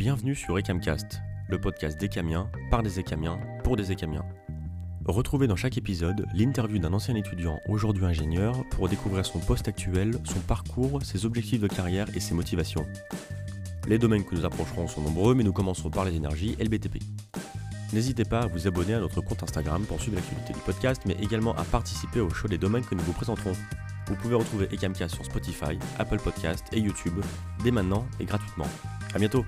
Bienvenue sur Ecamcast, le podcast d'Ecamiens, par des Écamiens, pour des Écamiens. Retrouvez dans chaque épisode l'interview d'un ancien étudiant, aujourd'hui ingénieur, pour découvrir son poste actuel, son parcours, ses objectifs de carrière et ses motivations. Les domaines que nous approcherons sont nombreux, mais nous commencerons par les énergies et le BTP. N'hésitez pas à vous abonner à notre compte Instagram pour suivre l'actualité du podcast, mais également à participer au show des domaines que nous vous présenterons. Vous pouvez retrouver Ecamcast sur Spotify, Apple Podcast et YouTube dès maintenant et gratuitement. A bientôt